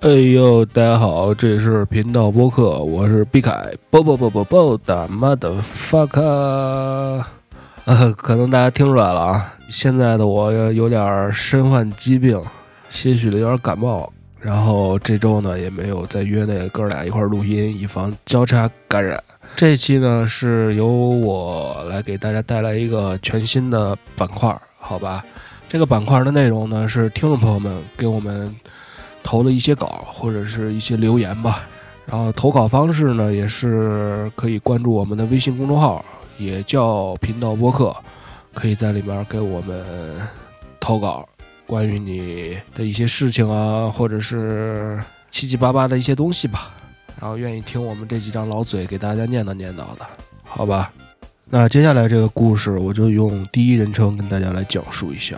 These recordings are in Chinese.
哎呦，大家好，这是频道播客，我是毕凯，啵啵啵啵啵的妈的 fuck，呃，可能大家听出来了啊，现在的我有点身患疾病，些许的有点感冒，然后这周呢也没有再约那哥俩一块录音，以防交叉感染。这期呢是由我来给大家带来一个全新的板块，好吧？这个板块的内容呢是听众朋友们给我们。投了一些稿或者是一些留言吧，然后投稿方式呢也是可以关注我们的微信公众号，也叫频道播客，可以在里面给我们投稿，关于你的一些事情啊，或者是七七八八的一些东西吧。然后愿意听我们这几张老嘴给大家念叨念叨的，好吧？那接下来这个故事我就用第一人称跟大家来讲述一下。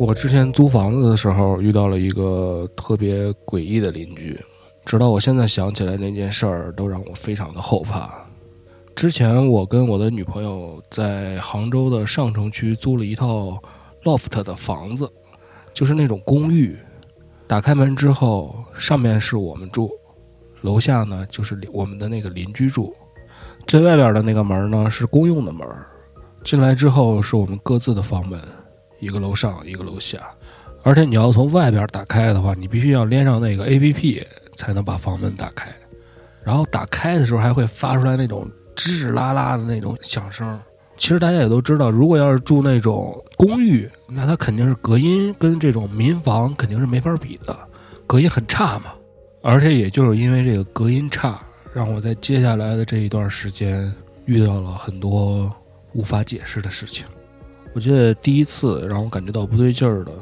我之前租房子的时候遇到了一个特别诡异的邻居，直到我现在想起来那件事儿，都让我非常的后怕。之前我跟我的女朋友在杭州的上城区租了一套 loft 的房子，就是那种公寓。打开门之后，上面是我们住，楼下呢就是我们的那个邻居住。最外边的那个门呢是公用的门，进来之后是我们各自的房门。一个楼上，一个楼下，而且你要从外边打开的话，你必须要连上那个 A P P 才能把房门打开。然后打开的时候还会发出来那种吱吱啦啦的那种响声。其实大家也都知道，如果要是住那种公寓，那它肯定是隔音跟这种民房肯定是没法比的，隔音很差嘛。而且也就是因为这个隔音差，让我在接下来的这一段时间遇到了很多无法解释的事情。我记得第一次让我感觉到不对劲儿的，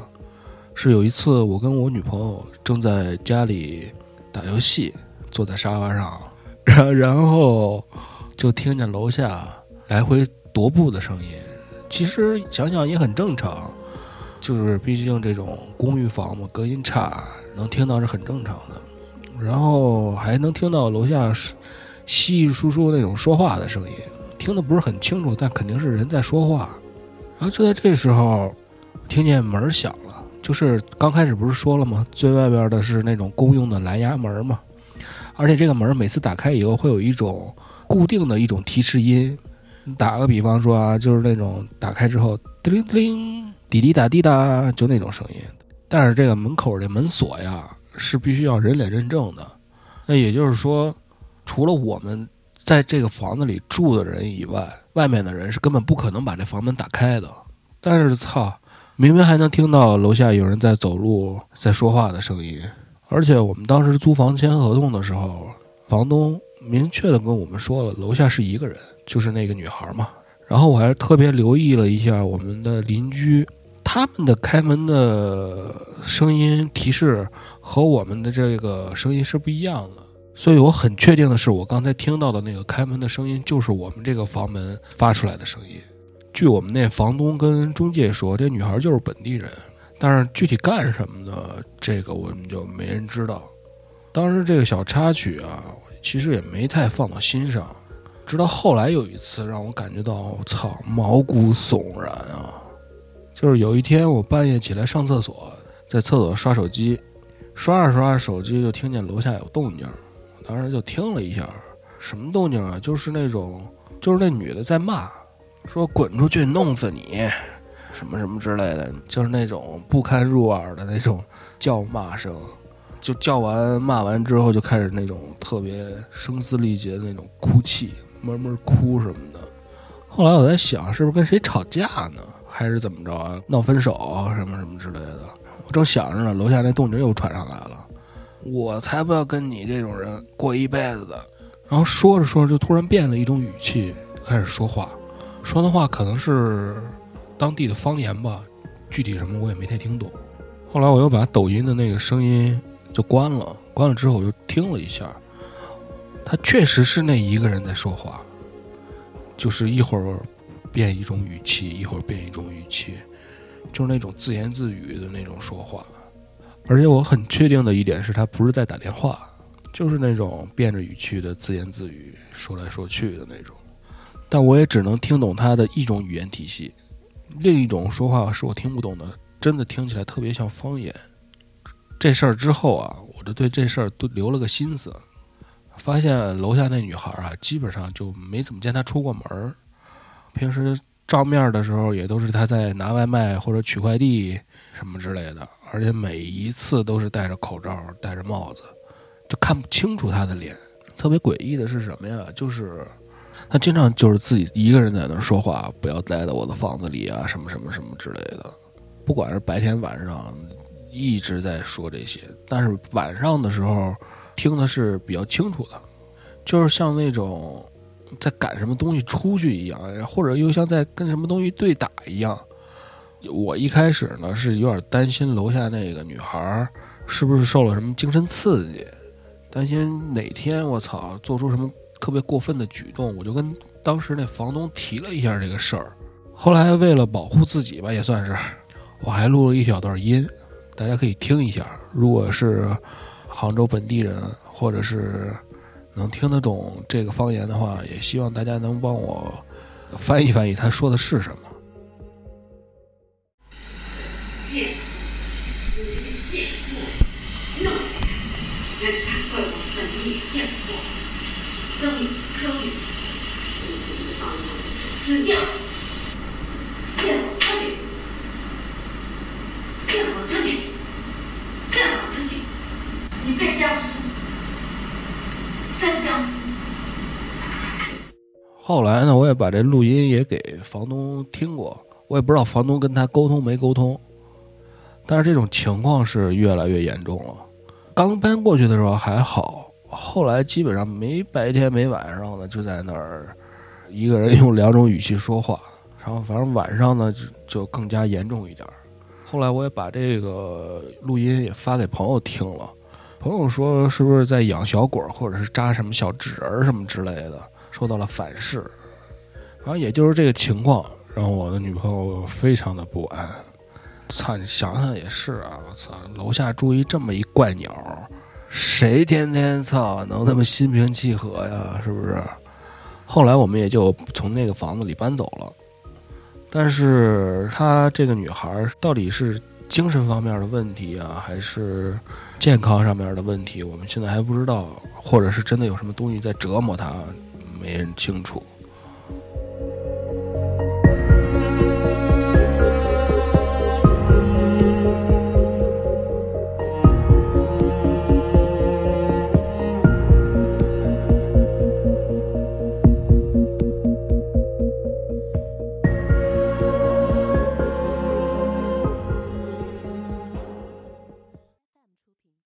是有一次我跟我女朋友正在家里打游戏，坐在沙发上，然然后就听见楼下来回踱步的声音。其实想想也很正常，就是毕竟这种公寓房嘛，隔音差，能听到是很正常的。然后还能听到楼下稀稀疏疏那种说话的声音，听得不是很清楚，但肯定是人在说话。然后就在这时候，听见门响了。就是刚开始不是说了吗？最外边的是那种公用的蓝牙门嘛，而且这个门每次打开以后会有一种固定的一种提示音。打个比方说啊，就是那种打开之后叮铃叮铃、滴滴答滴答，就那种声音。但是这个门口这门锁呀是必须要人脸认证的。那也就是说，除了我们在这个房子里住的人以外，外面的人是根本不可能把这房门打开的，但是操，明明还能听到楼下有人在走路、在说话的声音，而且我们当时租房签合同的时候，房东明确的跟我们说了，楼下是一个人，就是那个女孩嘛。然后我还特别留意了一下我们的邻居，他们的开门的声音提示和我们的这个声音是不一样的。所以我很确定的是，我刚才听到的那个开门的声音，就是我们这个房门发出来的声音。据我们那房东跟中介说，这女孩就是本地人，但是具体干什么的，这个我们就没人知道。当时这个小插曲啊，其实也没太放到心上。直到后来有一次，让我感觉到我操毛骨悚然啊！就是有一天我半夜起来上厕所，在厕所刷手机，刷着刷着手机就听见楼下有动静。当时就听了一下，什么动静啊？就是那种，就是那女的在骂，说滚出去，弄死你，什么什么之类的，就是那种不堪入耳的那种叫骂声。就叫完骂完之后，就开始那种特别声嘶力竭的那种哭泣，闷闷哭什么的。后来我在想，是不是跟谁吵架呢？还是怎么着啊？闹分手什么什么之类的？我正想着呢，楼下那动静又传上来了。我才不要跟你这种人过一辈子的。然后说着说着，就突然变了一种语气，开始说话，说的话可能是当地的方言吧，具体什么我也没太听懂。后来我又把抖音的那个声音就关了。关了之后我就听了一下，他确实是那一个人在说话，就是一会儿变一种语气，一会儿变一种语气，就是那种自言自语的那种说话。而且我很确定的一点是他不是在打电话，就是那种变着语气的自言自语，说来说去的那种。但我也只能听懂他的一种语言体系，另一种说话是我听不懂的，真的听起来特别像方言。这事儿之后啊，我就对这事儿都留了个心思，发现楼下那女孩啊，基本上就没怎么见她出过门儿，平时照面的时候也都是他在拿外卖或者取快递什么之类的。而且每一次都是戴着口罩、戴着帽子，就看不清楚他的脸。特别诡异的是什么呀？就是他经常就是自己一个人在那说话，不要待在我的房子里啊，什么什么什么之类的。不管是白天晚上，一直在说这些。但是晚上的时候听的是比较清楚的，就是像那种在赶什么东西出去一样，或者又像在跟什么东西对打一样。我一开始呢是有点担心楼下那个女孩是不是受了什么精神刺激，担心哪天我操做出什么特别过分的举动，我就跟当时那房东提了一下这个事儿。后来为了保护自己吧，也算是，我还录了一小段音，大家可以听一下。如果是杭州本地人或者是能听得懂这个方言的话，也希望大家能帮我翻译翻译他说的是什么。见，这个贱货，弄死他！让他快往坟里见货，终于可以死掉！给我出去！给我出去！给我出去！你别僵尸，生僵尸！后来呢，我也把这录音也给房东听过，我也不知道房东跟他沟通没沟通。但是这种情况是越来越严重了。刚搬过去的时候还好，后来基本上没白天没晚上的就在那儿一个人用两种语气说话，然后反正晚上呢就就更加严重一点。后来我也把这个录音也发给朋友听了，朋友说是不是在养小鬼或者是扎什么小纸人什么之类的，受到了反噬。然后也就是这个情况，让我的女朋友非常的不安。操，你想想也是啊！我操，楼下住一这么一怪鸟，谁天天操能那么心平气和呀？是不是？后来我们也就从那个房子里搬走了。但是她这个女孩到底是精神方面的问题啊，还是健康上面的问题？我们现在还不知道，或者是真的有什么东西在折磨她，没人清楚。